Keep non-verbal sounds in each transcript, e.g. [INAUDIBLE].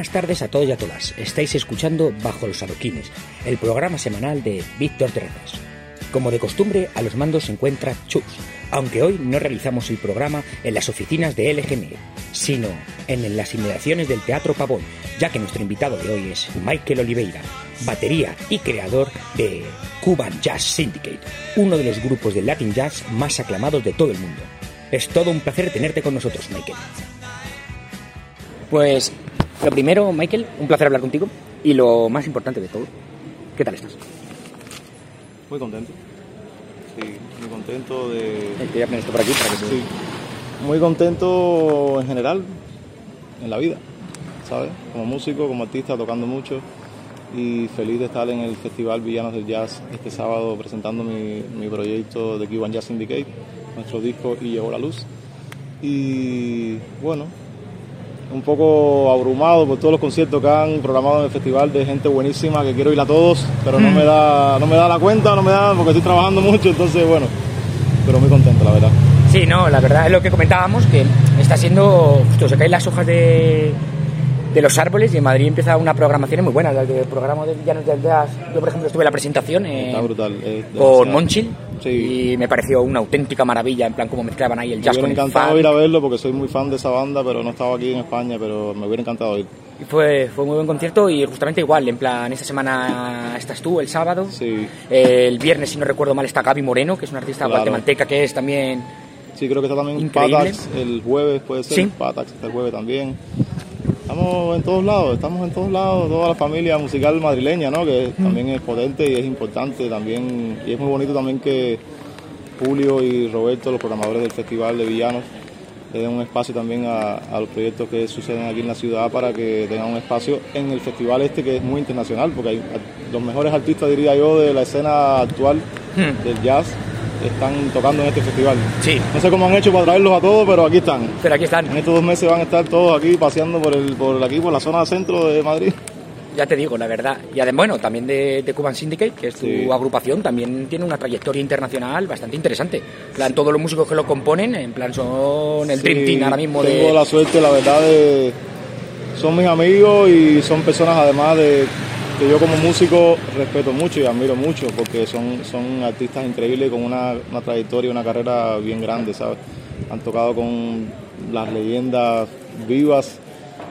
Buenas tardes a todos y a todas. Estáis escuchando Bajo los Adoquines, el programa semanal de Víctor Terrazas. Como de costumbre, a los mandos se encuentra Chus, aunque hoy no realizamos el programa en las oficinas de LGN, sino en las inmediaciones del Teatro Pavón, ya que nuestro invitado de hoy es Michael Oliveira, batería y creador de Cuban Jazz Syndicate, uno de los grupos de Latin Jazz más aclamados de todo el mundo. Es todo un placer tenerte con nosotros, Michael. Pues lo primero, Michael, un placer hablar contigo. Y lo más importante de todo, ¿qué tal estás? Muy contento. Sí, muy contento de. Eh, voy a poner esto por aquí para que Sí. Muy contento en general, en la vida, ¿sabes? Como músico, como artista, tocando mucho. Y feliz de estar en el Festival Villanos del Jazz este sábado presentando mi, mi proyecto de Cuban Jazz Syndicate, nuestro disco Y Llegó la Luz. Y bueno, un poco abrumado por todos los conciertos que han programado en el festival de gente buenísima que quiero ir a todos, pero no me da no me da la cuenta, no me da porque estoy trabajando mucho, entonces bueno, pero muy contento la verdad. Sí, no, la verdad es lo que comentábamos, que está siendo, justo se caen las hojas de, de los árboles y en Madrid empieza una programación muy buena, del programa de Villanos del Jazz. Yo, por ejemplo, estuve en la presentación en- Está brutal. es con. Monchil Sí. y me pareció una auténtica maravilla, en plan cómo mezclaban ahí el Me jazz con hubiera el encantado funk. ir a verlo porque soy muy fan de esa banda, pero no estaba aquí en España, pero me hubiera encantado ir. Y fue, fue muy buen concierto y justamente igual, en plan, esta semana estás tú, el sábado. Sí, El viernes, si no recuerdo mal, está Gaby Moreno, que es una artista Claro. guatemalteca que es también... sí creo que está también Increíble. Patax el jueves, puede ser. Sí. Patax está el jueves también. Estamos en todos lados, estamos en todos lados, toda la familia musical madrileña, ¿no? Que también es potente y es importante también, y es muy bonito también que Julio y Roberto, los programadores del Festival de Villanos, le den un espacio también a, a los proyectos que suceden aquí en la ciudad para que tengan un espacio en el festival este que es muy internacional, porque hay los mejores artistas, diría yo, de la escena actual Hmm. del jazz están tocando en este festival. Sí, No sé cómo han hecho para traerlos a todos, pero aquí están. pero aquí están. En estos dos meses van a estar todos aquí paseando por el, por aquí, por la zona centro de Madrid. Ya te digo, la verdad. Y además, bueno, también de, de Cuban Syndicate, que es tu Sí. agrupación, también tiene una trayectoria internacional bastante interesante. En plan, todos los músicos que lo componen, en plan, son el Dream Sí, Team ahora mismo Tengo de... la suerte, la verdad, de. Son mis amigos y son personas, además, de que yo como músico respeto mucho y admiro mucho porque son, son artistas increíbles con una, una trayectoria, una carrera bien grande, ¿sabes? Han tocado con las leyendas vivas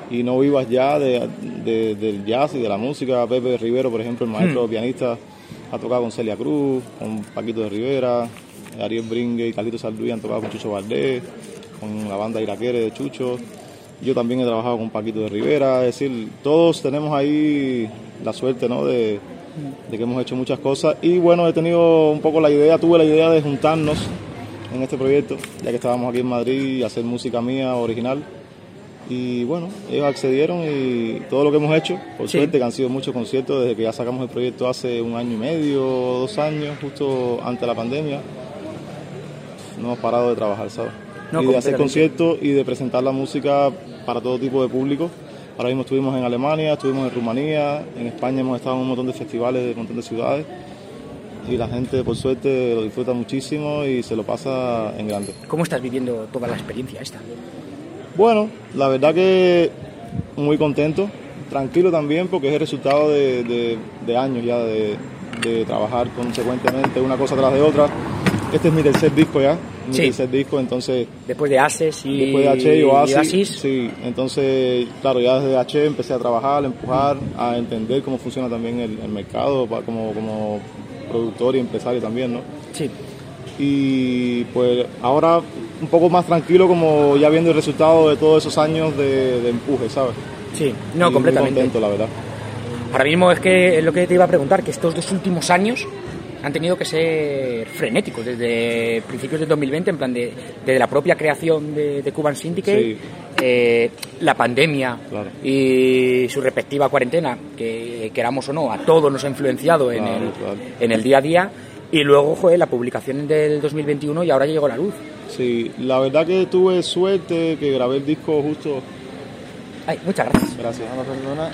y no vivas ya de, de- del jazz y de la música. Pepe Rivero, por ejemplo, el maestro pianista, ha tocado con Celia Cruz, con Paquito de Rivera, Ariel Bringue y Carlito Salduy han tocado con Chucho Valdés, con la banda Iraquere de Chucho. Yo también he trabajado con Paquito de Rivera, es decir, todos tenemos ahí la suerte ¿no? de, de que hemos hecho muchas cosas y bueno, he tenido un poco la idea, tuve la idea de juntarnos en este proyecto, ya que estábamos aquí en Madrid y hacer música mía original. Y bueno, ellos accedieron y todo lo que hemos hecho, por Sí. suerte que han sido muchos conciertos desde que ya sacamos el proyecto hace un año y medio, dos años, justo antes de la pandemia, no hemos parado de trabajar, ¿sabes? No, y de hacer conciertos y de presentar la música para todo tipo de público. Ahora mismo estuvimos en Alemania, estuvimos en Rumanía, en España hemos estado en un montón de festivales de un montón de ciudades y la gente por suerte lo disfruta muchísimo y se lo pasa en grande. ¿Cómo estás viviendo toda la experiencia esta? Bueno, la verdad que muy contento, tranquilo también porque es el resultado de, de- de años ya de, de trabajar consecuentemente una cosa tras de otra. Este es mi tercer disco ya, mi Sí. tercer disco, entonces Después de Ases y, después de H y Oasis, Oasis, sí, entonces claro, ya desde H empecé a trabajar, a empujar, a entender cómo funciona también el, el mercado como, como productor y empresario también, ¿no? sí. y pues ahora un poco más tranquilo como ya viendo el resultado de todos esos años de, de empuje, ¿sabes? Sí, Y no, muy completamente. contento, la verdad. Ahora mismo es que es lo que te iba a preguntar, que estos dos últimos años han tenido que ser frenéticos desde principios del 2020, en plan de, desde la propia creación de, de Cuban Syndicate, Sí. eh, la pandemia Claro. y su respectiva cuarentena, que queramos o no, a todos nos ha influenciado en, el, claro. en el día a día, y luego, joder, la publicación del 2021 y ahora ya llegó a la luz. Sí, la verdad que tuve suerte que grabé el disco justo. Ay, muchas gracias. Gracias, Ana, perdona,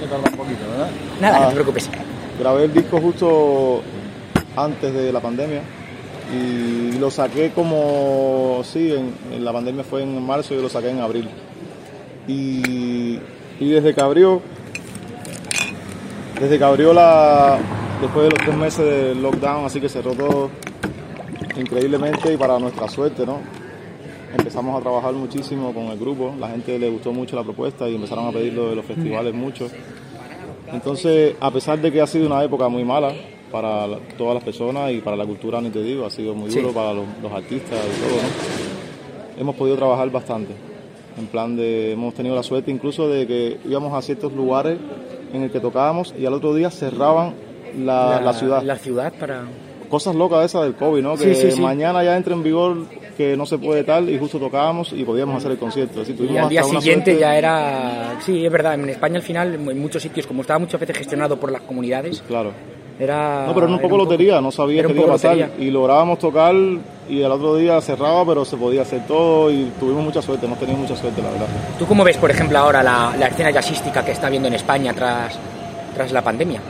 me tarda un poquito, ¿verdad? Nada, Ah, no te preocupes. Grabé el disco justo antes de la pandemia y lo saqué como, sí, en, la pandemia fue en marzo y lo saqué en abril. Y Y desde que abrió, desde que abrió la, después de los tres meses de lockdown, así que cerró todo increíblemente y para nuestra suerte, ¿no? Empezamos a trabajar muchísimo con el grupo, la gente le gustó mucho la propuesta y empezaron a pedirlo de los festivales mucho. Entonces, a pesar de que ha sido una época muy mala para la- todas las personas y para la cultura, ni te digo, ha sido muy Sí. duro para los, los artistas y todo, ¿no? Hemos podido trabajar bastante. En plan de, hemos tenido la suerte incluso de que íbamos a ciertos lugares en el que tocábamos y al otro día cerraban la, la ciudad. La ciudad para... Cosas locas esas del COVID, ¿no? Que Sí, sí, sí. mañana ya entra en vigor que no se puede tal y justo tocábamos y podíamos hacer el concierto. Así, Y al día siguiente suerte- ya era... Sí, es verdad, en España al final, en muchos sitios, como estaba muchas veces gestionado por las comunidades, Claro. Era... No, pero era un era poco lotería, no sabía qué un iba a poco pasar. lotería. Y lográbamos tocar y al otro día cerraba, pero se podía hacer todo y tuvimos mucha suerte, hemos tenido mucha suerte, la verdad. ¿Tú cómo ves, por ejemplo, ahora la, la escena jazzística que está viendo en España tras, tras la pandemia?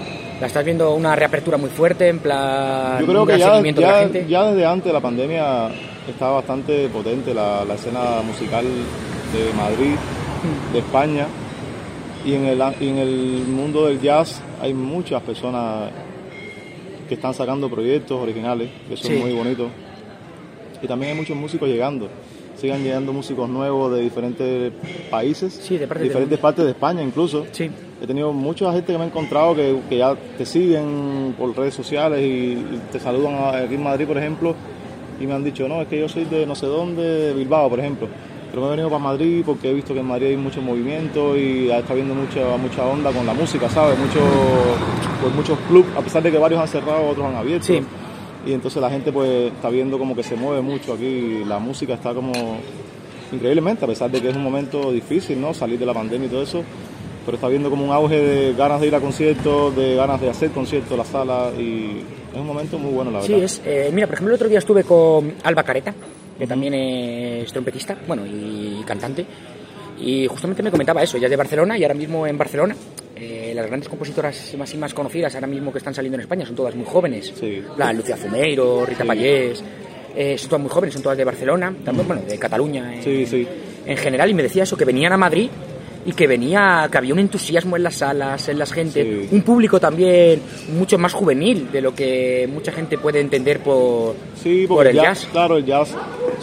¿La estás viendo una reapertura muy fuerte, en plan Yo creo un que ya, seguimiento de la ya, gente? ya desde antes de la pandemia estaba bastante potente la, la escena musical de Madrid, Mm. de España. Y en, el, y en el mundo del jazz hay muchas personas que están sacando proyectos originales, que Sí. es muy bonito. Y también hay muchos músicos llegando. Sigan llegando músicos nuevos de diferentes países, Sí, de parte diferentes partes de España incluso. Sí. He tenido mucha gente que me ha encontrado que, que ya te siguen por redes sociales y, te saludan aquí en Madrid, por ejemplo, y me han dicho, no, es que yo soy de no sé dónde, de Bilbao, por ejemplo. Pero me he venido para Madrid porque he visto que en Madrid hay mucho movimiento y está habiendo mucha, mucha onda con la música, ¿sabes? Mucho, pues muchos clubs, a pesar de que varios han cerrado, otros han abierto. Sí. Y entonces la gente pues está viendo como que se mueve mucho aquí, la música está como increíblemente, a pesar de que es un momento difícil, ¿no? Salir de la pandemia y todo eso, pero está viendo como un auge de ganas de ir a conciertos, de ganas de hacer conciertos, la sala, y es un momento muy bueno, la Sí, verdad. es. eh, mira, por ejemplo, el otro día estuve con Alba Careta, que también es trompetista, bueno, y cantante, y justamente me comentaba eso, ella es de Barcelona y ahora mismo en Barcelona. eh, las grandes compositoras más y más conocidas ahora mismo que están saliendo en España son todas muy jóvenes. Sí. La Lucia Zumeiro, Rita Sí. Payés, eh, son todas muy jóvenes, son todas de Barcelona, también, bueno, de Cataluña en, sí. en general, y me decía eso, que venían a Madrid y que venía, que había un entusiasmo en las salas, en las gente, Sí. un público también mucho más juvenil de lo que mucha gente puede entender por, Sí, por porque el el jazz. claro, el jazz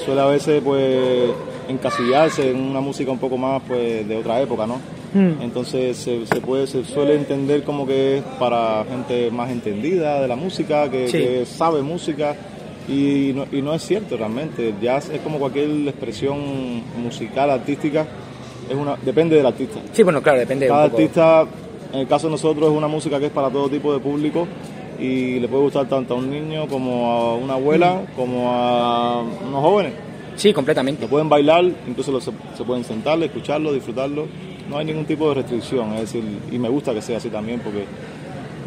suele a veces pues encasillarse en una música un poco más pues de otra época, ¿no? Hmm. Entonces se, se puede, se suele entender como que es para gente más entendida de la música, que, Sí. que sabe música y no, y no es cierto realmente. El jazz es como cualquier expresión musical, artística, es una, depende del artista. Sí, bueno, claro, depende Cada un poco. artista, en el caso de nosotros, es una música que es para todo tipo de público y le puede gustar tanto a un niño como a una abuela, como a unos jóvenes. Sí, completamente. Lo pueden bailar, incluso lo- se, se pueden sentar, escucharlo, disfrutarlo. No hay ningún tipo de restricción, es decir, y me gusta que sea así también porque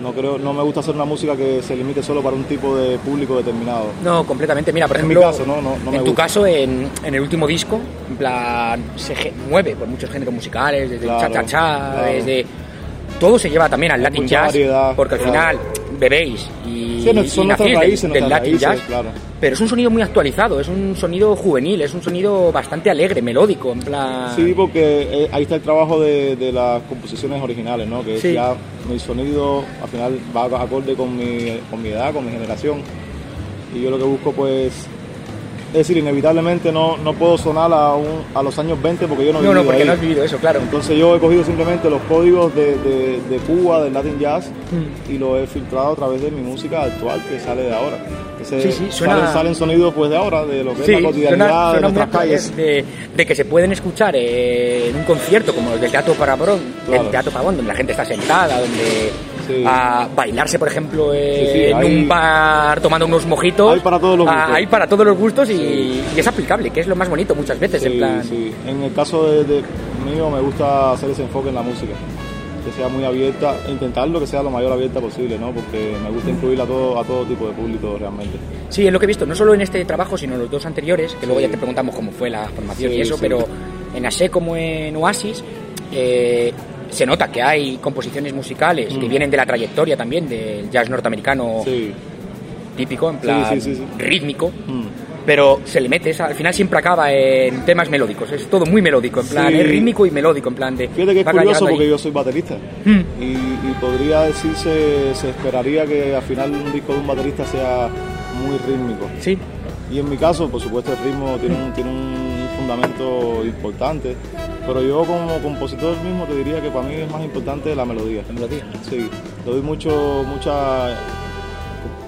no creo, no me gusta hacer una música que se limite solo para un tipo de público determinado. No, completamente. Mira, por En mi ejemplo, caso, no, no, no me en tu caso, en, en el último disco, en plan, se mueve por muchos géneros musicales, desde el cha-cha-cha, claro. desde... Todo se lleva también al Latin Jazz, variedad, porque al claro. final bebéis y, Sí, no- y son nacéis del- raíces, del, nuestras Latin raíces, Jazz, claro. pero es un sonido muy actualizado, es un sonido juvenil, es un sonido bastante alegre, melódico, en plan... Sí, porque eh, ahí está el trabajo de, de las composiciones originales, ¿no? Que Sí. ya mi sonido al final va acorde con mi, con mi edad, con mi generación. Y yo lo que busco, pues, es decir, inevitablemente no, no puedo sonar a, un- a los años 20 porque yo no he no, no, vivido porque ahí. no has vivido eso, claro. Entonces yo he cogido simplemente los códigos de, de- de Cuba, del Latin Jazz, Mm. y lo he filtrado a través de mi música actual que sale de ahora. Sí, sí, suena- salen, salen sonidos pues de ahora, de lo que Sí, es la cotidianidad suena- de suena muy nuestras calles. de, de que se pueden escuchar eh, en un concierto como el del Teatro Pavón, Claro. el Teatro Pavón, donde la gente está sentada, donde Sí. a bailarse, por ejemplo, eh, Sí, sí, en hay- un bar tomando unos mojitos. Hay para todos los Ah, gustos. hay para todos los gustos y, es aplicable, que es lo más bonito muchas veces, en plan. sí. En el caso de, de mío me gusta hacer ese enfoque en la música, que sea muy abierta, intentarlo que sea lo mayor abierta posible, ¿no? Porque me gusta incluir a todo, a todo tipo de público realmente. Sí, es lo que he visto, no solo en este trabajo, sino en los dos anteriores, que luego ya te preguntamos cómo fue la formación Sí, y eso, sí. pero en ASE como en Oasis, eh, se nota que hay composiciones musicales que Mm. vienen de la trayectoria también del jazz norteamericano Sí. típico, en plan sí, sí, rítmico, Mm. pero se le mete, esa- al final siempre acaba en temas melódicos, es todo muy melódico, en plan, es rítmico y melódico, en plan de... Fíjate que es curioso porque ahí. yo soy baterista Mm. y, y podría decirse, se esperaría que al final un disco de un baterista sea muy rítmico. Sí, Y en mi caso, por supuesto, el ritmo tiene un, tiene un fundamento importante, pero yo como compositor mismo te diría que para mí es más importante la melodía. la melodía. Sí, le doy mucho, mucha,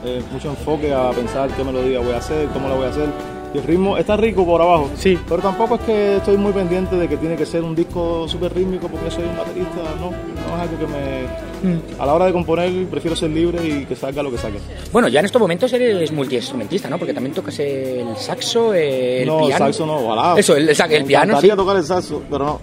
eh, mucho enfoque a pensar qué melodía voy a hacer, cómo la voy a hacer. Y el ritmo está rico por abajo, Sí. pero tampoco es que estoy muy pendiente de que tiene que ser un disco súper rítmico porque soy un baterista, no, no es algo que me... A la hora de componer prefiero ser libre y que salga lo que salga. Bueno, ya en estos momentos eres multiinstrumentista, ¿no? Porque también tocas el saxo, el no, piano. el saxo no, ojalá. Eso, el, el, Me el piano, sí. encantaría tocar el saxo, pero no.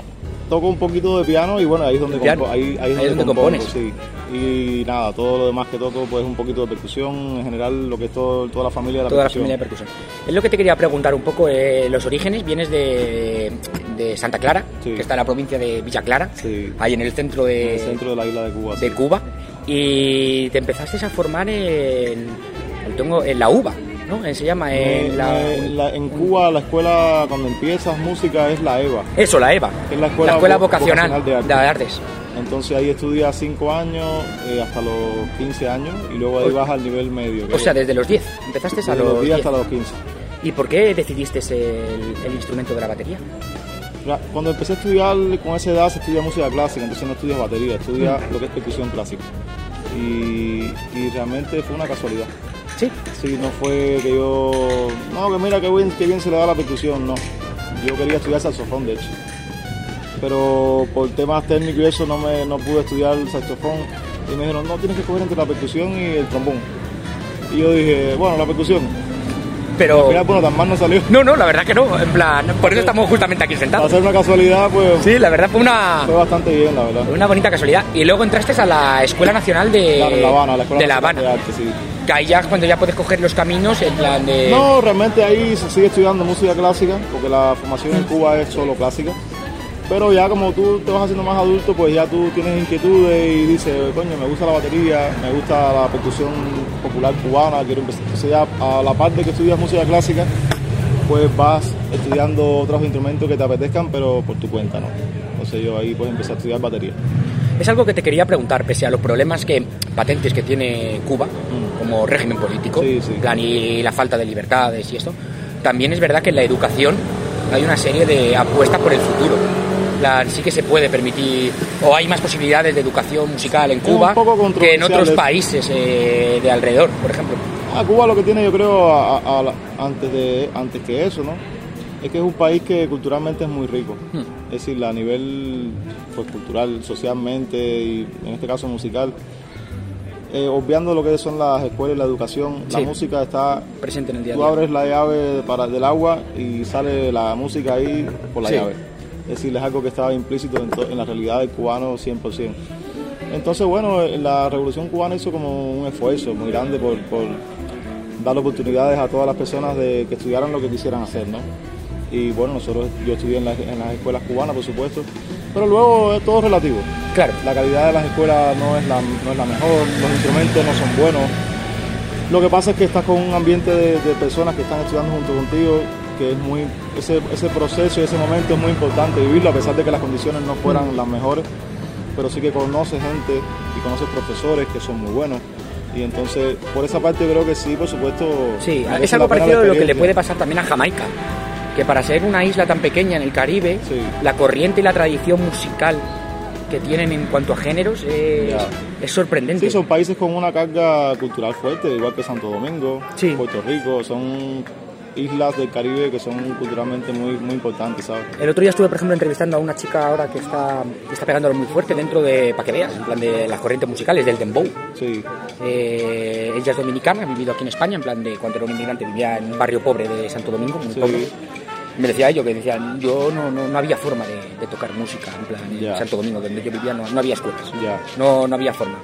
Toco un poquito de piano y bueno, ahí es donde, compo- ahí, ahí es Ahí donde compongo, compones. sí. Y nada, todo lo demás que toco pues un poquito de percusión, en general lo que es todo, toda la familia de la Toda la percusión. familia de percusión. Es lo que te quería preguntar un poco, eh, los orígenes, vienes de, de Santa Clara, Sí. que está en la provincia de Villa Clara, Sí. ahí en el centro de, en el centro de la isla de Cuba. de. Cuba, y te empezaste a formar en, en la UBA, ¿no? Eh, Se llama en Eh, la... eh, la- en Cuba la escuela cuando empiezas música es la EVA, Eso, la EVA, es la escuela, vo- vocacional, vocacional de, de arte. artes. Entonces ahí estudias 5 años eh, hasta los 15 años y luego ahí O- vas al nivel medio. O sea, es desde los 10, empezaste a desde los los 10 10. hasta los 15. ¿Y por qué decidiste el, el instrumento de la batería? Cuando empecé a estudiar con esa edad se estudia música clásica, entonces no estudias batería, estudias Mm. lo que es percusión clásica. Y, y realmente fue una casualidad. Sí, Sí, no fue que yo, no, que mira qué bien, qué bien se le da la percusión, no. Yo quería estudiar saxofón, de hecho. Pero por temas técnicos y eso no, me, no pude estudiar el saxofón. Y me dijeron, no, tienes que escoger entre la percusión y el trombón. Y yo dije, bueno, la percusión. Pero... Al final, bueno, tan mal no salió. No, no, la verdad que no, en plan, por eso estamos justamente aquí Para sentados. ser una casualidad, pues Sí, la verdad fue una, fue bastante bien, la verdad. una bonita casualidad. Y luego entraste a la Escuela Nacional de, Claro, La Habana, la Escuela de La Habana. de Arte, sí. Que ahí ya cuando ya puedes coger los caminos en plan de... No, realmente ahí se sigue estudiando música clásica, porque la formación en Cuba es solo clásica. Pero ya como tú te vas haciendo más adulto, pues ya tú tienes inquietudes y dices, coño, me gusta la batería, me gusta la percusión popular cubana, quiero empezar. Entonces ya a la parte que estudias música clásica, pues vas estudiando otros instrumentos que te apetezcan, pero por tu cuenta, ¿no? Entonces yo ahí pues empecé a estudiar batería. Es algo que te quería preguntar, pese a los problemas que patentes que tiene Cuba, como régimen político, Mm. Sí, sí. plan, y la falta de libertades y esto, también es verdad que en la educación hay una serie de apuestas por el futuro. Sí que se puede permitir, o hay más posibilidades de educación musical en Cuba que en otros países eh, de alrededor, por ejemplo. A Cuba lo que tiene, yo creo, a- a- antes, de, antes que eso, ¿no? Es que es un país que culturalmente es muy rico. Hmm. Es decir, a nivel pues, cultural, socialmente y en este caso musical, eh, obviando lo que son las escuelas y la educación, Sí. la música está... Presente en el día Tú abres la llave para, del agua y sale la música ahí por la Sí. llave. Es decir, es algo que estaba implícito en, en la realidad del cubano 100%. Entonces, bueno, la revolución cubana hizo como un esfuerzo muy grande por, por dar oportunidades a todas las personas de que estudiaran lo que quisieran hacer, ¿no? Y bueno, nosotros, yo estudié en, las- en las escuelas cubanas, por supuesto, pero luego es todo relativo. Claro. La calidad de las escuelas no es la, no es la mejor, los instrumentos no son buenos. Lo que pasa es que estás con un ambiente de, de personas que están estudiando junto contigo, que es muy, ese, ese proceso y ese momento es muy importante vivirlo, a pesar de que las condiciones no Mm. fueran las mejores, pero sí que conoces gente y conoces profesores que son muy buenos. Y entonces, por esa parte creo que sí, por supuesto. Sí, es algo parecido a lo que le puede pasar también a Jamaica, que para ser una isla tan pequeña en el Caribe, Sí. la corriente y la tradición musical que tienen en cuanto a géneros es, es sorprendente. Sí, son países con una carga cultural fuerte, igual que Santo Domingo, Sí. Puerto Rico, son islas del Caribe que son culturalmente muy, muy importantes, ¿sabes? El otro día estuve, por ejemplo, entrevistando a una chica ahora que está, que está pegándolo muy fuerte dentro de, para que veas, en plan de las corrientes musicales, del dembow. Sí, Eh, ella es dominicana, ha vivido aquí en España, en plan de cuando era un inmigrante vivía en un barrio pobre de Santo Domingo, muy Sí. pobre. Me decía ello, que decían, yo no, no, no había forma de, de tocar música, en plan, en. Santo Domingo, donde yo vivía no, no había escuelas, no, no había forma.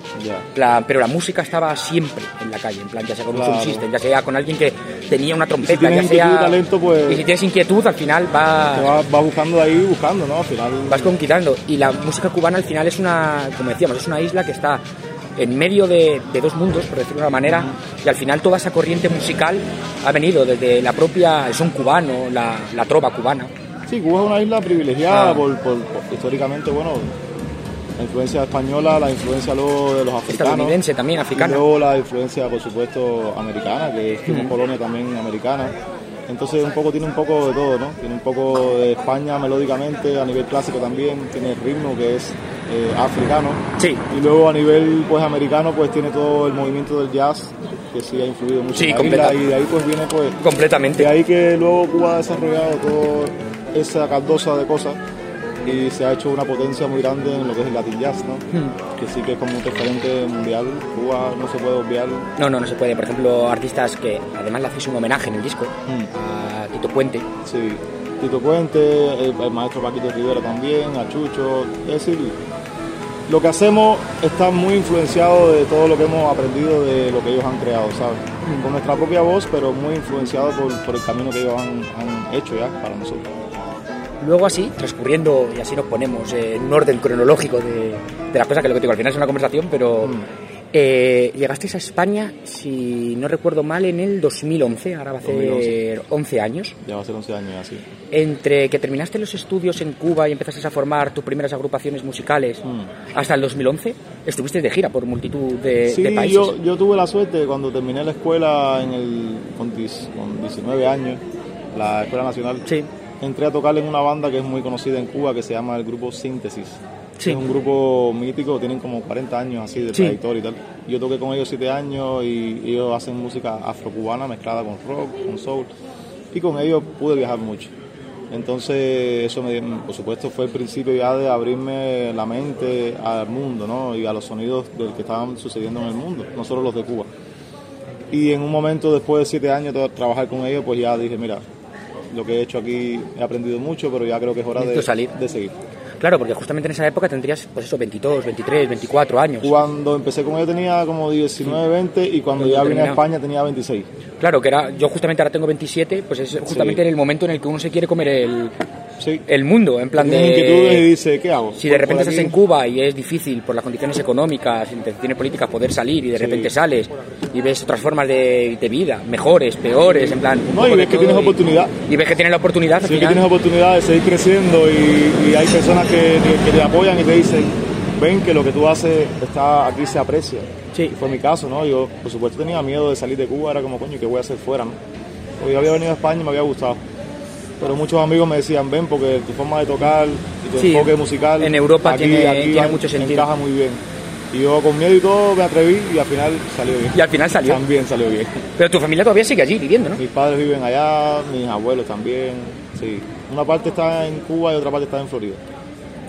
plan, pero la música estaba siempre en la calle, en plan, ya sea con Claro. un system, ya sea con alguien que tenía una trompeta, ya sea... talento, pues- Y si tienes inquietud, al final vas, vas, vas buscando ahí, buscando, ¿no? Al final. vas conquistando. Y la música cubana al final es una, como decíamos, es una isla que está en medio de, de dos mundos, por decirlo de una manera, y al final toda esa corriente musical ha venido desde la propia, el son cubano, la, la trova cubana. Sí, Cuba es una isla privilegiada Ah. por, por- por- históricamente, bueno, la influencia española, la influencia luego de los africanos. Estadounidense también, Y africana. luego la influencia, por supuesto, americana, que fuimos Ujú. colonia también americana. Entonces un poco tiene un poco de todo, ¿no? Tiene un poco de España melódicamente, a nivel clásico también, tiene el ritmo que es eh, africano. Sí, Y luego a nivel pues americano pues tiene todo el movimiento del jazz, que sí ha influido mucho Sí, en la completa- isla, y de ahí pues viene pues completamente. de ahí que luego Cuba ha desarrollado toda esa caldosa de cosas y se ha hecho una potencia muy grande en lo que es el Latin Jazz, ¿no? Mm. Que sí que es como un referente mundial. Cuba no se puede obviar. No, no, no se puede. Por ejemplo, artistas que además le hacéis un homenaje en el disco a Tito Puente. Sí. Tito Puente, el, el maestro Paquito Rivera también, a Chucho. Es decir, lo que hacemos está muy influenciado de todo lo que hemos aprendido de lo que ellos han creado, ¿sabes? Con nuestra propia voz, pero muy influenciado por, por el camino que ellos han, han hecho ya para nosotros. Luego así, transcurriendo, y así nos ponemos eh, en un orden cronológico de, de las cosas que lo que te digo, al final es una conversación, pero Mm. Eh, llegasteis a España, si no recuerdo mal, en el 2011, ahora va a ser 2011. 11 años. Ya va a ser 11 años así. Entre que terminaste los estudios en Cuba y empezaste a formar tus primeras agrupaciones musicales Mm. hasta el 2011, estuviste de gira por multitud de, Sí, de países. yo, yo tuve la suerte cuando terminé la escuela en el, con, con 19 años, la Escuela Nacional, Sí, entré a tocar en una banda que es muy conocida en Cuba que se llama el grupo Síntesis. Sí. Es un grupo mítico, tienen como 40 años así de Sí. trayectoria y tal. Yo toqué con ellos 7 años y ellos hacen música afrocubana mezclada con rock, con soul. Y con ellos pude viajar mucho. Entonces, eso me, por supuesto fue el principio ya de abrirme la mente al mundo, ¿no? Y a los sonidos del que estaban sucediendo en el mundo, no solo los de Cuba. Y en un momento, después de siete años de trabajar con ellos, pues ya dije, mira, lo que he hecho aquí he aprendido mucho, pero ya creo que es hora de, Necesito salir. de seguir. Claro, porque justamente en esa época tendrías, pues eso, 22, 23, 24 años. Cuando empecé con ellos tenía como 19, 20 y cuando ya vine a. España tenía 26. Claro, que era, yo justamente ahora tengo 27, pues es justamente Sí. en el momento en el que uno se quiere comer el, Sí. el mundo, en plan Tienes inquietudes y de... dice, ¿qué hago? Si de repente estás en. Cuba y es difícil por las condiciones económicas, intenciones políticas poder salir y de Sí. repente sales y ves otras formas de, de vida, mejores, peores, en plan... No, y de ves que tienes y- oportunidad. Y ves que tienes la oportunidad al Sí, que tienes oportunidad de seguir creciendo y, y hay personas que, que te apoyan y te dicen, ven que lo que tú haces está aquí se aprecia. Sí. Y fue mi caso, ¿no? Yo, por supuesto, tenía miedo de salir de Cuba, era como, coño, ¿qué voy a hacer fuera, no? Yo había venido a España y me había gustado. Pero muchos amigos me decían, ven, porque tu forma de tocar y tu Sí, enfoque musical en Europa aquí, tiene- aquí tiene mucho sentido. encaja muy bien. Y yo con miedo y todo me atreví y al final salió bien. Y al final salió. También salió bien. Pero tu familia todavía sigue allí viviendo, ¿no? Mis padres viven allá, mis abuelos también, sí. Una parte está en Cuba y otra parte está en Florida.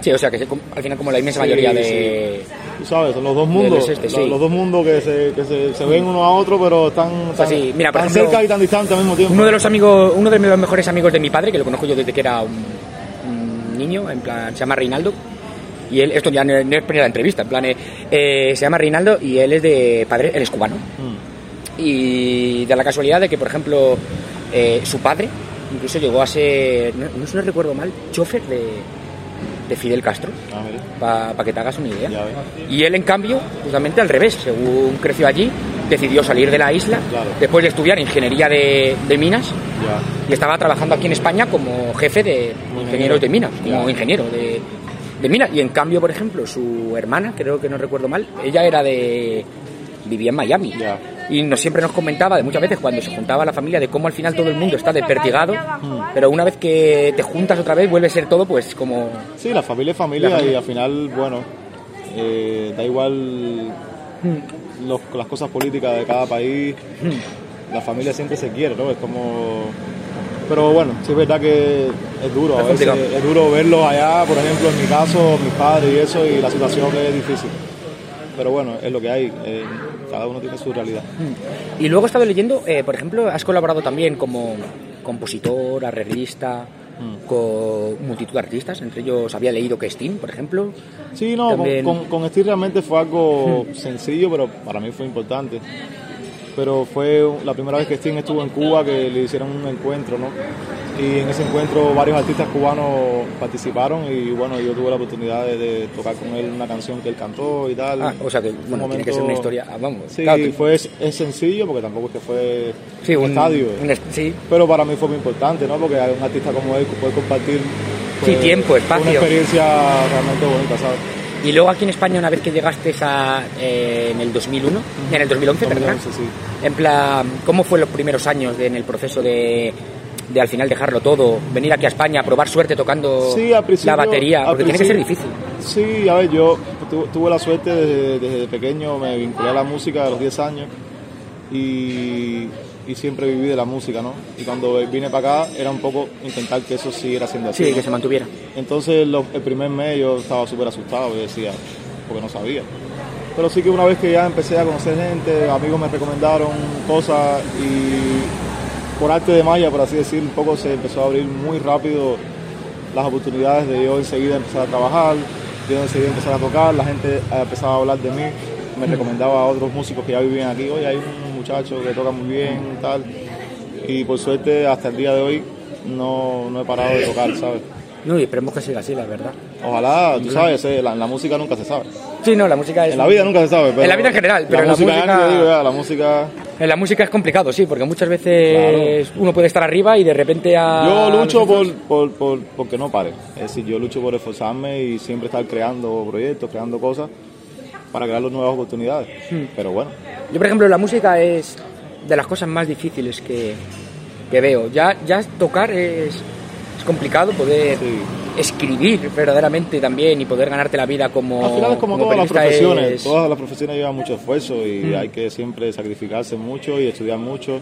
Sí, o sea que se- al final como la inmensa Sí, mayoría de... Sabes, los dos mundos, este, los, sí. los dos mundos que se, que se, se ven uno a otro, pero están, tan, sí, mira, tan ejemplo, cerca y tan distantes al mismo tiempo. Uno de los amigos, uno de los mejores amigos de mi padre, que lo conozco yo desde que era un, un niño, en plan, se llama Reinaldo. Y él, esto ya no, no es primera entrevista, en plan, eh, eh, se llama Reinaldo y él es de padre, él es cubano. Mm, Y de la casualidad de que, por ejemplo, eh, su padre incluso llegó a ser, no, no sé si recuerdo mal, chofer de, de Fidel Castro, ah, para que te hagas una idea. Y él, en cambio, justamente al revés, según creció allí, decidió salir de la isla Claro. después de estudiar ingeniería de, de minas Ya. y estaba trabajando aquí en España como jefe de ingenieros de minas, ingeniero. como Ya. ingeniero de, de minas. Y en cambio, por ejemplo, su hermana, creo que no recuerdo mal, ella era de. vivía en Miami. Ya. Y nos, siempre nos comentaba de muchas veces cuando se juntaba la familia de cómo al final todo el mundo está despertigado, pero una vez que te juntas otra vez vuelve a ser todo pues como. Sí, la familia es familia, familia. y al final, bueno, eh, da igual los- las cosas políticas de cada país, la familia siempre se quiere, ¿no? Es como... Pero bueno, sí es verdad que es duro, a Es veces es duro verlos allá, por ejemplo, en mi caso, mis padres y eso, y la situación es difícil. Pero bueno, es lo que hay, eh, cada uno tiene su realidad. Y luego he estado leyendo, eh, por ejemplo, has colaborado también como compositor, arreglista, con multitud de artistas, entre ellos había leído que Steam, por ejemplo. Sí, no, con, También- con, con Steve realmente fue algo sencillo, pero para mí fue importante. Pero fue la primera vez que Steve estuvo en Cuba que le hicieron un encuentro, ¿no? Y en ese encuentro varios artistas cubanos participaron y bueno, yo tuve la oportunidad de, tocar con él una canción que él cantó y tal. Ah, o sea que bueno, tiene que ser una historia, ah, vamos. Sí, fue, es, sencillo porque tampoco es que fue sí, un, estadio. sí. Pero para mí fue muy importante, ¿no? Porque un artista como él puede compartir sí, pues, tiempo, espacio. Una experiencia realmente bonita, ¿sabes? Y luego aquí en España, una vez que llegaste a, eh, en el 2001, en el 2011, 2011 sí. En plan, ¿cómo fue los primeros años en el proceso de, de al final dejarlo todo, venir aquí a España, probar suerte tocando la batería? Porque tiene que ser difícil. Sí, a ver, yo tuve la suerte desde, desde pequeño, me vinculé a la música a los 10 años y y siempre viví de la música, ¿no? Y cuando vine para acá era un poco intentar que eso siguiera siendo así. Sí, que se mantuviera. Entonces el primer mes yo estaba súper asustado, y decía, porque no sabía. Pero sí que una vez que ya empecé a conocer gente, amigos me recomendaron cosas y por arte de malla, por así decir, un poco se empezó a abrir muy rápido las oportunidades de yo enseguida empezar a trabajar, yo enseguida empezar a tocar, la gente empezaba a hablar de mí, me recomendaba a otros músicos que ya vivían aquí, oye, hay un muchacho que toca muy bien y tal. Y por suerte hasta el día de hoy no, no he parado de tocar, ¿sabes? No, y esperemos que siga así, la verdad. Ojalá, tú sabes, eh, la, la, música nunca se sabe. Sí, no, la música es... En la vida nunca se sabe, En la vida en general, pero la música, en la música... Digo, ya, la música... En la música es complicado, sí, porque muchas veces uno puede estar arriba y de repente a... Yo lucho por, por, por, porque no pare. Es decir, yo lucho por esforzarme y siempre estar creando proyectos, creando cosas para crear nuevas oportunidades. Hmm. Pero bueno. Yo, por ejemplo, la música es de las cosas más difíciles que, que veo. Ya, ya tocar es complicado, poder escribir verdaderamente también y poder ganarte la vida como. Al final es como, todas las profesiones. Todas las profesiones llevan mucho esfuerzo y hmm. hay que siempre sacrificarse mucho y estudiar mucho.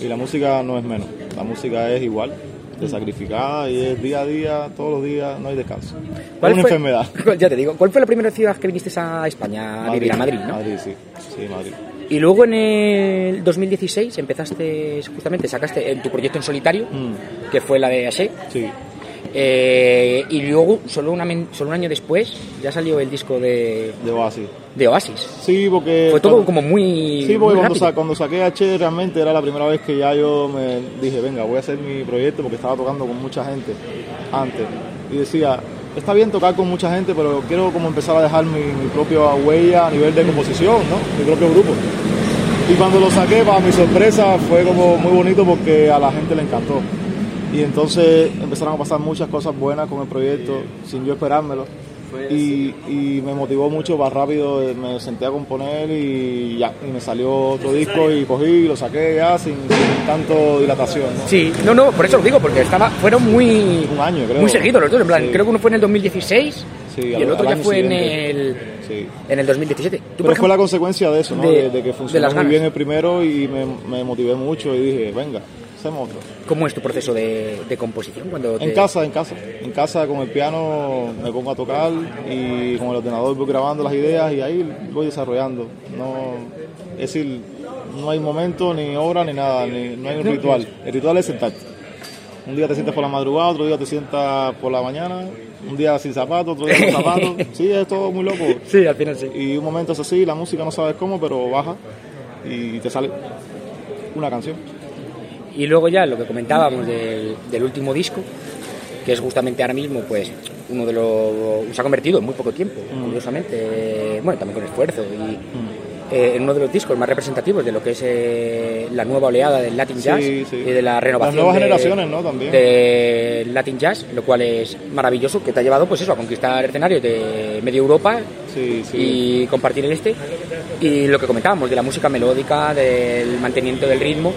Y la música no es menos. La música es igual de sacrificar y es día a día, todos los días, no hay descanso. ¿Cuál es una enfermedad. [LAUGHS] Ya te digo, ¿cuál fue la primera ciudad que viniste a España a vivir? A Madrid, ¿no? Madrid, sí. Sí, Madrid. Y luego en el 2016 empezaste, justamente, sacaste en tu proyecto en solitario, mm. que fue la de Ashe. Sí. Eh, y luego, solo, una, solo un año después, ya salió el disco de... De Oasis. De Oasis. Sí, porque... Fue todo como muy... Sí, porque cuando, cuando, saqué H realmente era la primera vez que ya yo me dije, venga, voy a hacer mi proyecto porque estaba tocando con mucha gente antes. Y decía, está bien tocar con mucha gente, pero quiero como empezar a dejar mi, mi propia huella a nivel de composición, ¿no? Mi propio grupo. Y cuando lo saqué, para mi sorpresa, fue como muy bonito porque a la gente le encantó. Y entonces empezaron a pasar muchas cosas buenas con el proyecto, sin yo esperármelo. Y, y, me motivó mucho, más rápido me senté a componer y ya, y me salió otro disco y cogí y lo saqué ya sin, tanto dilatación. ¿no? Sí, no, no, por eso lo digo, porque estaba, fueron muy, Un año, creo. muy seguidos los dos, en plan, creo que uno fue en el 2016 y el otro ya fue en el, en el 2017. Pero fue la consecuencia de eso, ¿no? de, que funcionó muy bien el primero y me, me motivé mucho y dije, venga. ¿Cómo es tu proceso de, composición? cuando En casa, en casa. En casa con el piano me pongo a tocar y con el ordenador voy grabando las ideas y ahí voy desarrollando. No, es decir, no hay momento, ni hora, ni nada, ni, no hay un ritual. El ritual es sentarte. Un día te sientas por la madrugada, otro día te sientas por la mañana, un día sin zapatos, otro día con zapatos. [LAUGHS] Sí, es todo muy loco. Sí, al final sí. Y un momento es así, la música no sabes cómo, pero baja y te sale una canción. Y luego ya lo que comentábamos del, último disco, que es justamente ahora mismo pues uno de los... se ha convertido en muy poco tiempo, mm. curiosamente, bueno, también con esfuerzo y... Mm. Eh, en uno de los discos más representativos de lo que es eh, la nueva oleada del Latin Jazz y de la renovación Las nuevas generaciones, ¿no? También. del Latin Jazz, lo cual es maravilloso, que te ha llevado pues eso, a conquistar escenarios de media Europa y compartir el este. Y lo que comentábamos de la música melódica, del mantenimiento del ritmo.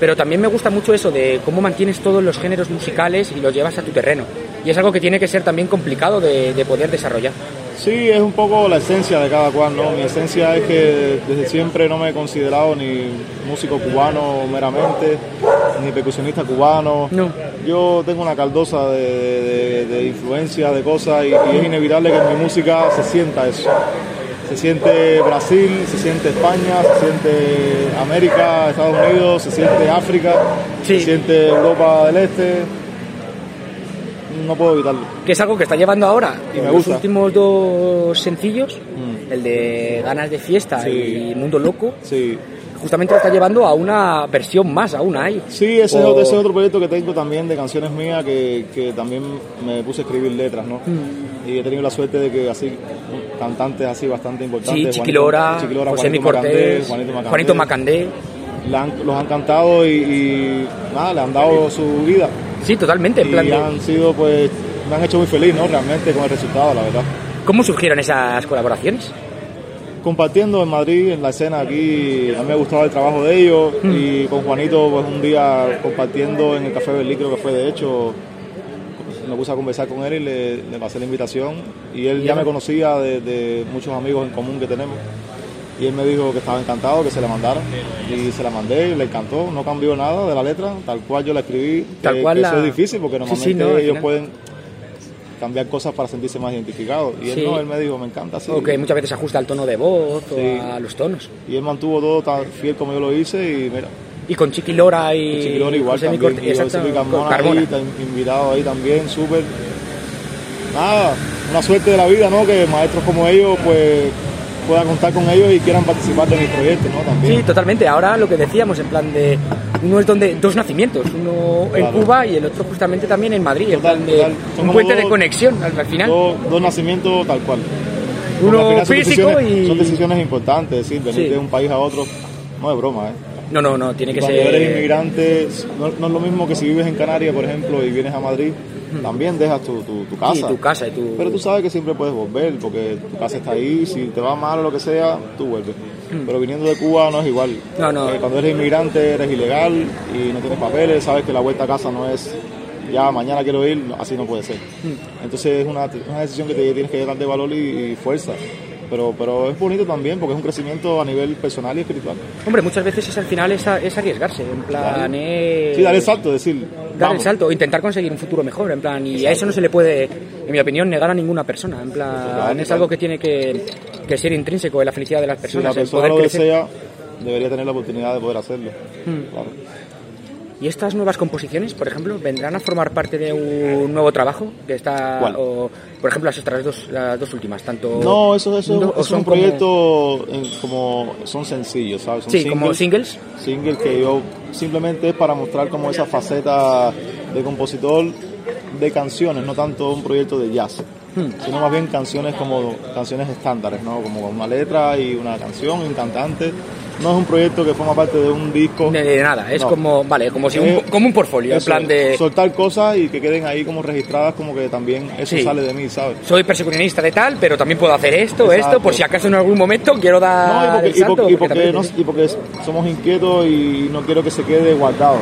Pero también me gusta mucho eso de cómo mantienes todos los géneros musicales y los llevas a tu terreno. Y es algo que tiene que ser también complicado de poder desarrollar. Sí, es un poco la esencia de cada cual, ¿no? Mi esencia es que desde siempre no me he considerado ni músico cubano meramente, ni percusionista cubano. No. Yo tengo una caldosa de, de, influencia, de cosas, y, es inevitable que en mi música se sienta eso. Se siente Brasil, se siente España, se siente América, Estados Unidos, se siente África, se siente Europa del Este no puedo evitarlo. Que es algo que está llevando ahora y me los últimos dos sencillos, mm. el de Ganas de Fiesta y Mundo Loco. Sí. Justamente lo está llevando a una versión más, aún hay. Sí, ese, es, otro, ese es otro proyecto que tengo también de canciones mías que, que también me puse a escribir letras, ¿no? Mm. Y he tenido la suerte de que así, cantantes así bastante importantes. Sí, Chiquilora, Juanito- Chiquilora, José Juanito Cortés, Macandé, Juanito Macandé, Juanito Macandé. le han- los han cantado y, y nada, le han dado su vida. Sí, totalmente, en Y plan de- han sido, pues, me han hecho muy feliz, ¿no? Realmente con el resultado, la verdad. ¿Cómo surgieron esas colaboraciones? Compartiendo en Madrid, en la escena aquí, a mí me ha gustado el trabajo de ellos Mm. y con Juanito pues un día compartiendo en el Café Berlín, creo que fue de hecho, me puse a conversar con él y le, le pasé la invitación y él ya me conocía de, de muchos amigos en común que tenemos y él me dijo que estaba encantado, que se la mandara y se la mandé y le encantó, no cambió nada de la letra, tal cual yo la escribí, Tal que, cual que la- eso es difícil porque normalmente sí, no, al ellos final. pueden cambiar cosas para sentirse más identificados y él Sí. no, él me dijo, me encanta así. O que muchas veces ajusta al tono de voz Sí. o a los tonos. Y él mantuvo todo tan fiel como yo lo hice y mira, Y con Chiqui Lora y. y Chiquilón igual José también. Exacto, con Carmona ahí, invitado ahí también, súper. Nada, una suerte de la vida, ¿no? Que maestros como ellos, pues, puedan contar con ellos y quieran participar de mis proyectos, ¿no? También. Sí, totalmente. Ahora lo que decíamos, en plan de. Uno es donde. Dos nacimientos. Uno en. Cuba y el otro justamente también en Madrid. en Total, plan de. Un puente de conexión al, al final. Dos, dos nacimientos tal cual. Uno final físico y- Son decisiones importantes, es decir, venir Sí. de un país a otro no es broma, ¿eh? No, no, no. Tiene que Cuando ser. eres inmigrante, no, no es lo mismo que si vives en Canarias, por ejemplo, y vienes a Madrid, también dejas tu, tu, tu casa. Sí, tu casa y tu. Pero tú sabes que siempre puedes volver, porque tu casa está ahí, si te va mal o lo que sea, tú vuelves. Pero viniendo de Cuba no es igual. No, no. Eh, cuando eres inmigrante eres ilegal y no tienes papeles, sabes que la vuelta a casa no es ya mañana quiero ir, así no puede ser. Entonces es una, una decisión que te tienes que dar de valor y, y fuerza. Pero, pero es bonito también porque es un crecimiento a nivel personal y espiritual. Hombre, muchas veces es al final es, a- es arriesgarse. En plan, es. Sí, dar el salto, decir, dar el salto, intentar conseguir un futuro mejor, en plan, y a eso no se le puede, en mi opinión, negar a ninguna persona, en plan, es algo que tiene que, que ser intrínseco en la felicidad de las Si personas, la el persona poder lo crecer. desea, debería tener la oportunidad de poder hacerlo. Mm. Claro. Y estas nuevas composiciones, por ejemplo, vendrán a formar parte de un nuevo trabajo que está, ¿Cuál? o, por ejemplo, las otras dos, las dos últimas, tanto No, eso, eso no, es son un como- proyecto en- como son sencillos, ¿sabes? Son sí, como singles. singles que yo simplemente es para mostrar como esa faceta de compositor de canciones, no tanto un proyecto de jazz, Hmm. sino más bien canciones como canciones estándares, ¿no? Como con una letra y una canción un cantante. No es un proyecto que forma parte de un disco. De, de nada, es No. como, vale, como si un, Eh, como un portfolio, en plan de soltar cosas y que queden ahí como registradas como que también eso Sí. sale de mí, ¿sabes? soy persecucionista de tal, pero también puedo hacer esto, esto, por si acaso en algún momento quiero dar No, y porque, el y salto, porque- y porque porque también- no- y porque somos inquietos y no quiero que se quede guardado.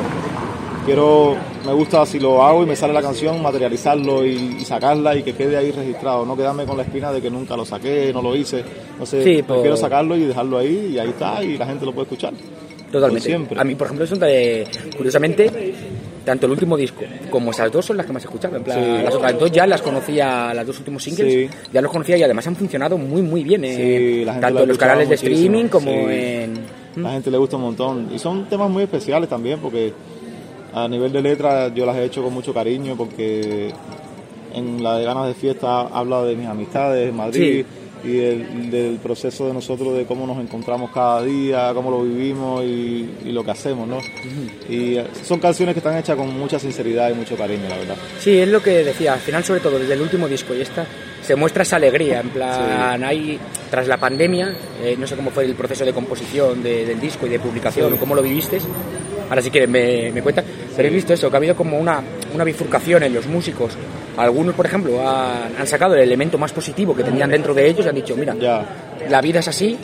Quiero, me gusta si lo hago y me sale la canción, materializarlo y, y sacarla y que quede ahí registrado. No quedarme con la espina de que nunca lo saqué, no lo hice. No sé, Sí, pues- prefiero sacarlo y dejarlo ahí y ahí está y la gente lo puede escuchar. Totalmente. Siempre. A mí, por ejemplo, son de, curiosamente, tanto el último disco como esas dos son las que más he escuchado. En plan, Sí. las otras dos ya las conocía, las dos últimos singles, Sí. ya los conocía y además han funcionado muy, muy bien. en- Sí, la gente tanto en los canales de streaming como en. La gente le gusta un montón. Y son temas muy especiales también porque a nivel de letra yo las he hecho con mucho cariño porque en la de ganas de fiesta habla de mis amistades en Madrid y del, del proceso de nosotros de cómo nos encontramos cada día, cómo lo vivimos y, y lo que hacemos, ¿no? Y eh, son canciones que están hechas con mucha sinceridad y mucho cariño, la verdad. Sí, es lo que decía, al final, sobre todo desde el último disco y esta, se muestra esa alegría. En plan, hay, tras la pandemia, eh, no sé cómo fue el proceso de composición de- del disco y de publicación Sí. o cómo lo viviste. Ahora si quieren me, me cuentan. Pero he visto eso, que ha habido como una, una bifurcación en los músicos. Algunos, por ejemplo, han, han sacado el elemento más positivo que tenían dentro de ellos y han dicho, mira, Ya. la vida es así,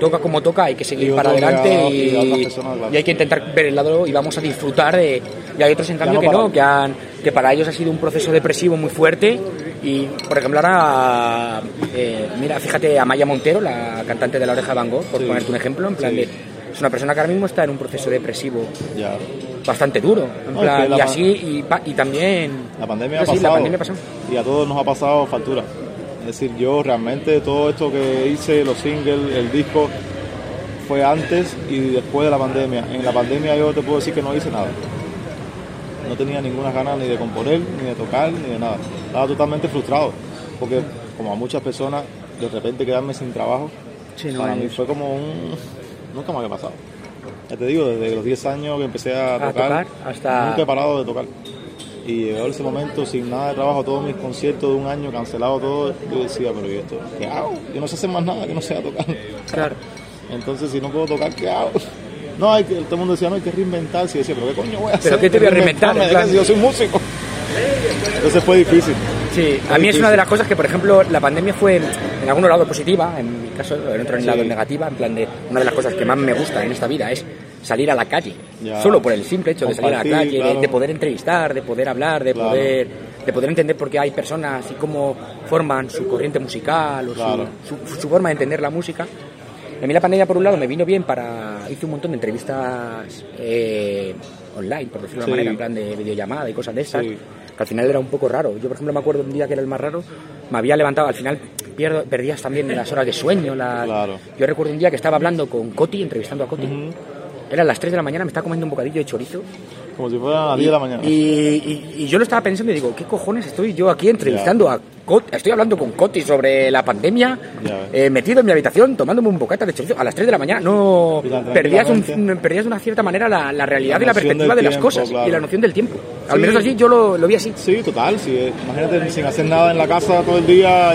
toca como toca, hay que seguir para adelante y, y personas, hay que intentar ver el lado y vamos a disfrutar de... Y hay otros en cambio no que no, parar. que, han, que para ellos ha sido un proceso depresivo muy fuerte y, por ejemplo, ahora, eh, mira, fíjate a Maya Montero, la cantante de La Oreja de Van Gogh, por Sí. ponerte un ejemplo, en plan Sí. de... Es una persona que ahora mismo está en un proceso depresivo Ya. bastante duro, en No, plan, es que la y así, y, pa- y también... La pandemia ha Sí, la pasado. pandemia pasó. Y a todos nos ha pasado factura. Es decir, yo realmente todo esto que hice, los singles, el disco, fue antes y después de la pandemia. En la pandemia yo te puedo decir que no hice nada. No tenía ninguna ganas ni de componer, ni de tocar, ni de nada. Estaba totalmente frustrado. Porque como a muchas personas, de repente quedarme sin trabajo, Sí, no para mí fue como un... Nunca me había pasado. Ya te digo, desde los 10 años que empecé a, A tocar, tocar hasta- nunca he parado de tocar. Y llegó ese momento sin nada de trabajo, todos mis conciertos de un año cancelado todo, yo decía, pero ¿y esto? ¿Qué hago? Yo no sé hacer más nada que no sea tocar. Claro. Entonces, si no puedo tocar, ¿qué hago? [LAUGHS] No, hay que, todo el mundo decía, no, hay que reinventarse. Y decía, pero ¿qué coño voy a hacer? ¿Pero qué te voy a reinventar? Yo soy músico. Entonces fue difícil. Sí, a mí es una de las cosas que, por ejemplo, la pandemia fue en algunos lados positiva, en mi caso, en otro lado negativa, en plan de una de las cosas que más me gusta en esta vida es salir a la calle, Ya. solo por el simple hecho de salir a la calle, de- claro. de, poder entrevistar, de poder hablar, de Claro. poder de poder entender por qué hay personas y cómo forman su corriente musical o su- su, su forma de entender la música. A mí la pandemia, por un lado, me vino bien para... Hice un montón de entrevistas eh, online, por decirlo de Sí. una manera, en plan de videollamada y cosas de esas, Sí. Que al final era un poco raro. Yo, por ejemplo, me acuerdo un día que era el más raro, me había levantado, al final pierdo, perdías también las horas de sueño. la- Claro. Yo recuerdo un día que estaba hablando con Coti, entrevistando a Coti. Ujú. Eran las 3 de la mañana, me estaba comiendo un bocadillo de chorizo. Como si fuera a las 10 de la mañana. Y, y- y yo lo estaba pensando y digo, ¿qué cojones estoy yo aquí entrevistando a Coti? Estoy hablando con Coti sobre la pandemia, Ya eh, metido en mi habitación, tomándome un bocata de chorizo a las 3 de la mañana. No, Y perdías, un- perdías de una cierta manera la, la realidad La y la perspectiva de las tiempo, cosas y claro. la noción del tiempo. Al Sí. menos así yo lo, lo vi así. Sí, total. Sí, eh, imagínate sin hacer nada en la casa todo el día,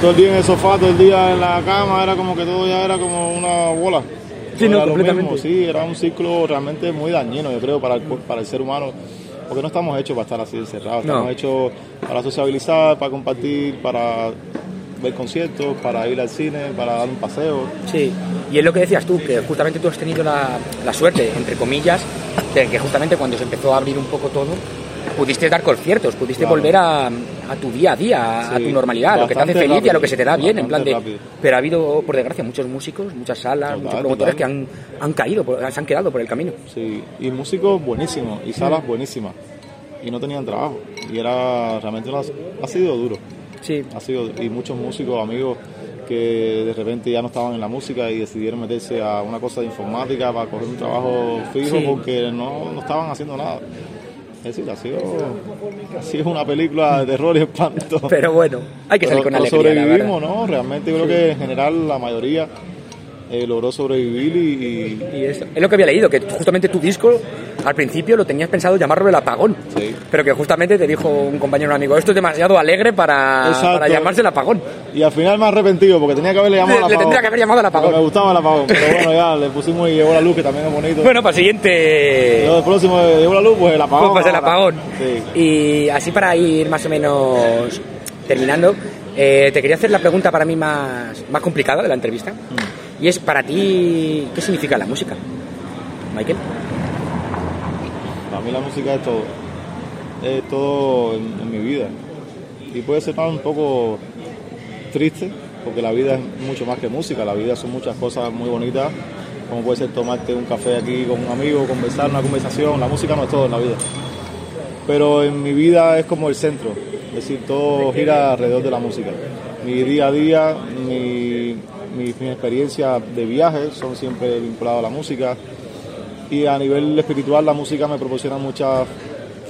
todo el día en el sofá, todo el día en la cama, era como que todo ya era como una bola. Sí, no, Era lo completamente. mismo, sí, era un ciclo realmente muy dañino, yo creo, para el, para el ser humano. Porque no estamos hechos para estar así encerrados, No. estamos hechos para sociabilizar, para compartir, para ver conciertos, para ir al cine, para dar un paseo. Sí, y es lo que decías tú, que justamente tú has tenido la, la suerte, entre comillas, de que justamente cuando se empezó a abrir un poco todo, pudiste dar conciertos, pudiste Claro. volver a, a tu día a día, a, tu normalidad, a lo que te hace feliz y a lo que rápido, se te da bien, en plan de... rápido. Pero ha habido, por desgracia, muchos músicos, muchas salas, Total, muchos promotores total. que han, han caído, se han quedado por el camino. Sí, y músicos buenísimos, y salas buenísimas. Y no tenían trabajo. Y era realmente una- ha sido duro. Sí, Ha sido, y muchos músicos, amigos, que de repente ya no estaban en la música y decidieron meterse a una cosa de informática para coger un trabajo fijo Sí. porque no, no estaban haciendo nada. Es decir, ha sido, ha sido una película de terror y espanto. [LAUGHS] pero bueno, hay que salir Pero- con pero alegría, la verdad. sobrevivimos, ¿no? Realmente yo creo que en general la mayoría eh, logró sobrevivir y, y- Y eso. Es lo que había leído, que justamente tu disco al principio lo tenías pensado llamarlo el apagón. Sí. Pero que justamente te dijo un compañero, un amigo, esto es demasiado alegre para, para llamarse el apagón. y al final me arrepentido porque tenía que haberle llamado Le- al le apagón. tendría que haber llamado al apagón. Porque me gustaba el apagón, pero bueno, ya le pusimos y llegó la luz, que también es bonito. Bueno, para el siguiente... El próximo eh, llegó la luz, pues el apagón. Pues el ahora. apagón. Sí. Y así para ir más o menos terminando, eh, te quería hacer la pregunta para mí más, más complicada de la entrevista. Mm. Y es para ti, ¿qué significa la música? Michael. Mí la música es todo. Es todo en, en mi vida. Y puede ser un poco triste, porque la vida es mucho más que música. La vida son muchas cosas muy bonitas, como puede ser tomarte un café aquí con un amigo, conversar, una conversación. La música no es todo en la vida. Pero en mi vida es como el centro. Es decir, todo gira alrededor de la música. Mi día a día, mi, mi, mi experiencia de viaje son siempre vinculados a la música. Y a nivel espiritual la música me proporciona mucha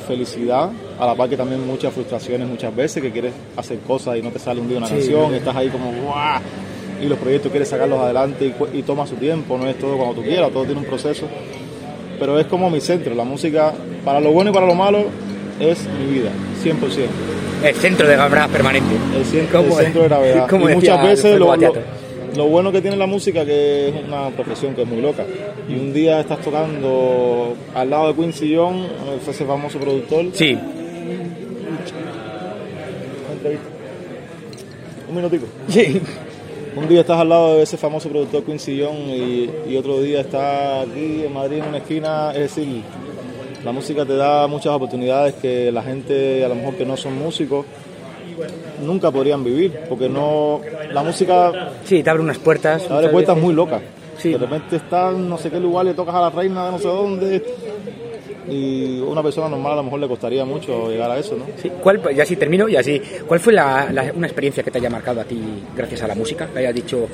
felicidad, a la par que también muchas frustraciones muchas veces, que quieres hacer cosas y no te sale un día una Sí. canción, estás ahí como ¡guau! y los proyectos quieres sacarlos adelante y, toma su tiempo, no es todo cuando tú quieras, todo tiene un proceso. Pero es como mi centro, la música, para lo bueno y para lo malo, es mi vida, 100%. El centro de gravedad permanente. El, cien- el ¿Cómo- centro de gravedad. Y muchas veces lo, lo? Lo bueno que tiene la música que es una profesión que es muy loca. Y un día estás tocando al lado de Quincy Jones, ese famoso productor. Sí, Un minutico. sí. Un día estás al lado de ese famoso productor Quincy Jones y, y otro día estás aquí en Madrid en una esquina. Es decir, la música te da muchas oportunidades que la gente, a lo mejor que no son músicos, nunca podrían vivir. Porque no la música Sí, te abre unas puertas. te abre puertas veces. muy locas. Sí. De repente estás en no sé qué lugar, le tocas a la reina de no sé dónde. Y una persona normal a lo mejor le costaría mucho llegar a eso, ¿no? Sí, ¿cuál, y así termino, y así, ¿cuál fue la, la- una experiencia que te haya marcado a ti gracias a la música? Que hayas dicho,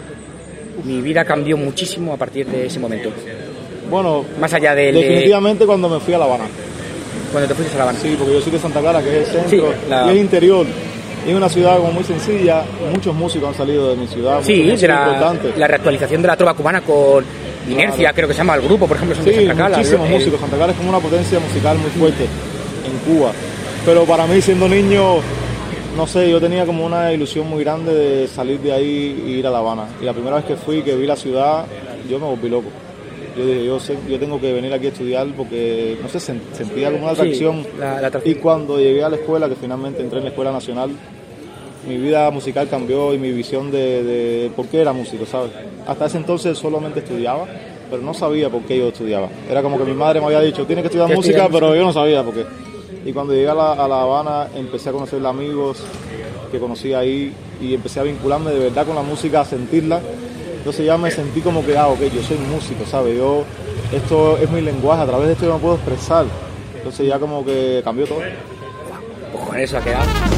mi vida cambió muchísimo a partir de ese momento. Bueno, Más allá del... de- definitivamente cuando me fui a La Habana. cuando te fuiste a La Habana. Sí, porque yo soy de Santa Clara, que es el centro, Sí, la- y es interior. Y es una ciudad como muy sencilla. Muchos músicos han salido de mi ciudad. Sí, de la, reactualización de la trova cubana con Inercia, creo que se llama el grupo, por ejemplo, son Sí, de Santa Cala, muchísimos el- músicos. Santa Clara es como una potencia musical muy fuerte en Cuba. Pero para mí, siendo niño, no sé, yo tenía como una ilusión muy grande de salir de ahí y ir a La Habana. Y la primera vez que fui, que vi la ciudad, yo me volví loco. Yo dije, yo, sé- yo tengo que venir aquí a estudiar porque, no sé, sen- sentía como una Sí, atracción. la- la atracción. Y cuando llegué a la escuela, que finalmente entré en la Escuela Nacional, mi vida musical cambió y mi visión de, de por qué era músico, ¿sabes? Hasta ese entonces solamente estudiaba, pero no sabía por qué yo estudiaba. Era como que mi madre me había dicho, tienes que estudiar música, pero yo no sabía por qué. Y cuando llegué a la, a La Habana, empecé a conocer amigos que conocí ahí y empecé a vincularme de verdad con la música, a sentirla. Entonces ya me sentí como que, ah, ok, yo soy músico, ¿sabes? Yo, esto es mi lenguaje, a través de esto yo me puedo expresar. Entonces ya como que cambió todo. Pues con eso ha quedado.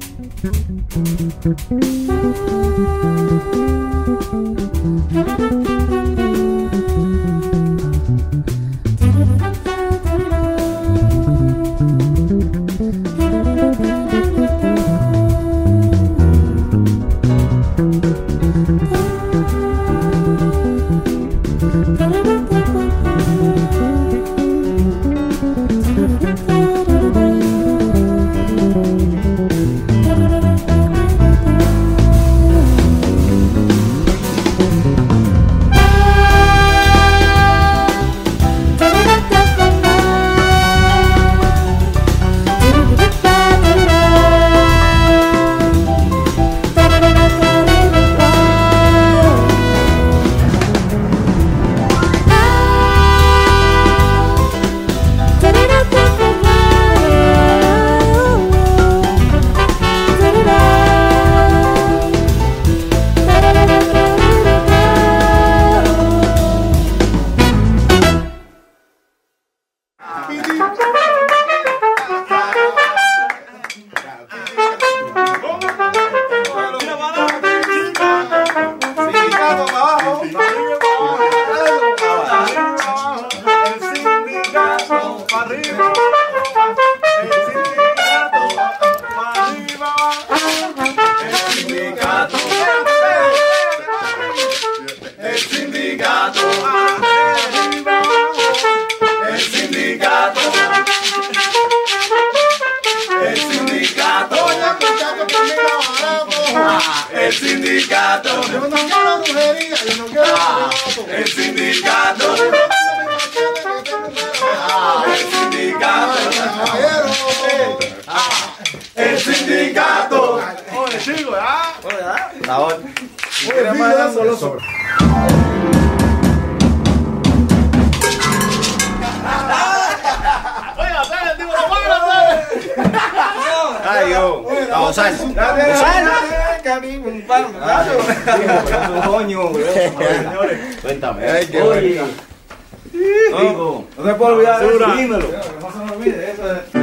El Ay, yo. Vamos a coño, Cuéntame. Ay, qué Oye. No, no se puede olvidar eso, dímelo. Ah,